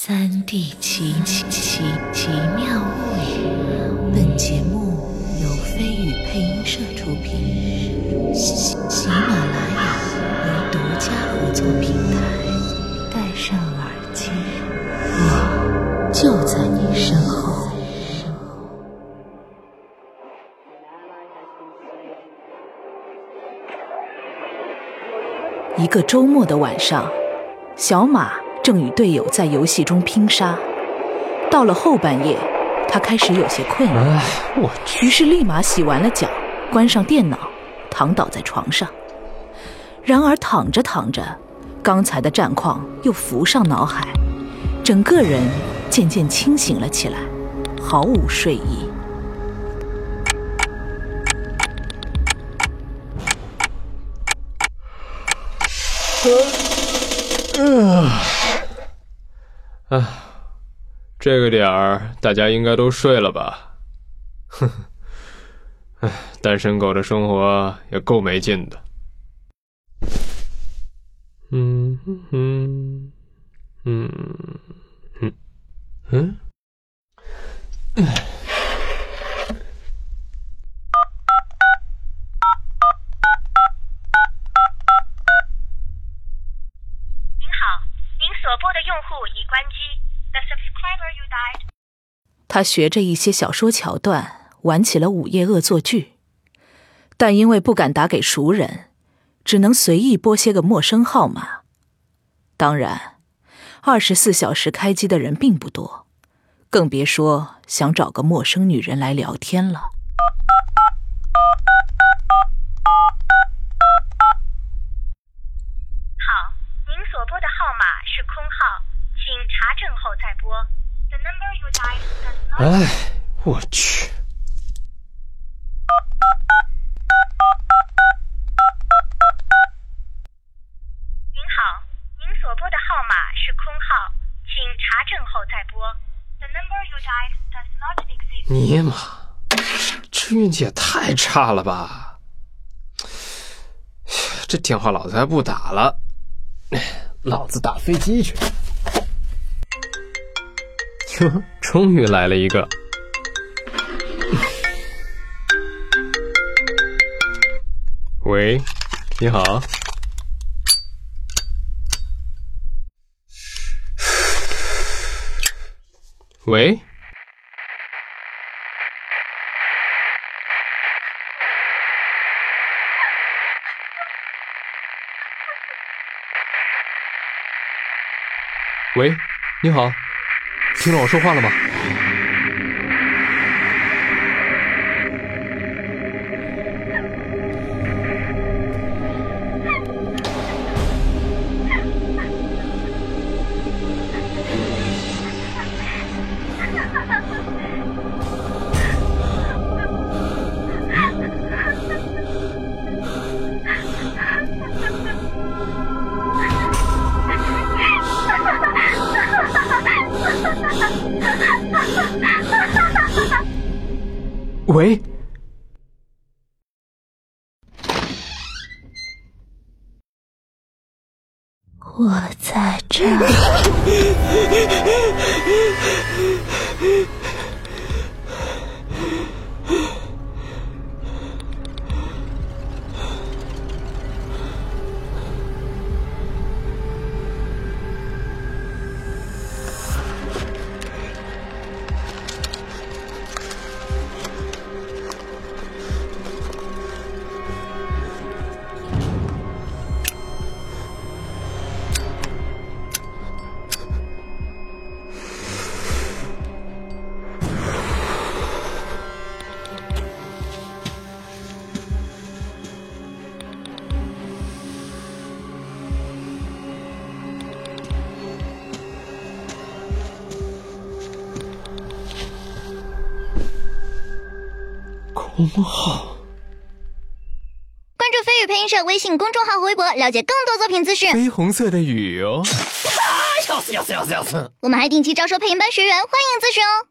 三 D 奇奇奇奇妙物语，本节目由飞宇配音社出品，喜喜马拉雅为独家合作平台。戴上耳机，我就在你身后。一个周末的晚上，小马正与队友在游戏中拼杀。到了后半夜，他开始有些困了，哎，我去，于是立马洗完了脚，关上电脑，躺倒在床上。然而躺着躺着，刚才的战况又浮上脑海，整个人渐渐清醒了起来，毫无睡意。哎，这个点儿大家应该都睡了吧？哼哼，哎，单身狗的生活也够没劲的。嗯哼哼，嗯嗯嗯，您好，您所拨的用户已关机。The subscriber you died 他学着一些小说桥段，玩起了午夜恶作剧，但因为不敢打给熟人，只能随意拨些个陌生号码。当然，二十四小时开机的人并不多，更别说想找个陌生女人来聊天了。好，您所拨的号码是空号，请查证后再拨。哎，我去。您好，您所拨的号码是空号，请查证后再拨。尼玛，这运气也太差了吧。这电话老子还不打了。老子打飞机去。哟，终于来了一个。喂，你好。喂，喂，你好，听到我说话了吗？喂，我在这儿。空号。关注飞宇配音社微信公众号和微博，了解更多作品资讯。绯红色的雨哦。我们还定期招收配音班学员，欢迎咨询哦。